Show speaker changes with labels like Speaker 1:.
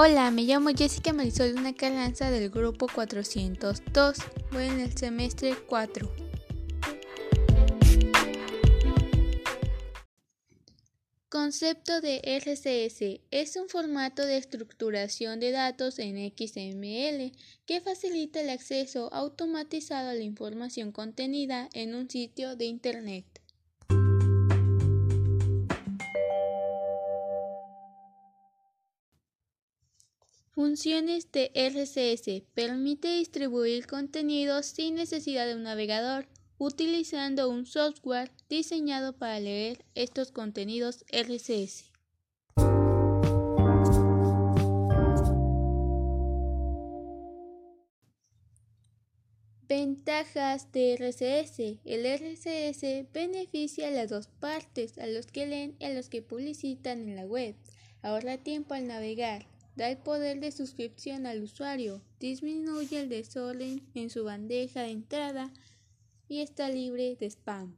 Speaker 1: Hola, me llamo Jessica Marisol una Carranza del grupo 402. Voy en el semestre 4. Concepto de RCS es un formato de estructuración de datos en XML que facilita el acceso automatizado a la información contenida en un sitio de Internet. Funciones de RCS. Permite distribuir contenidos sin necesidad de un navegador, utilizando un software diseñado para leer estos contenidos RCS. Ventajas de RCS. El RCS beneficia a las dos partes, a los que leen y a los que publicitan en la web. Ahorra tiempo al navegar da el poder de suscripción al usuario, disminuye el desorden en su bandeja de entrada y está libre de spam.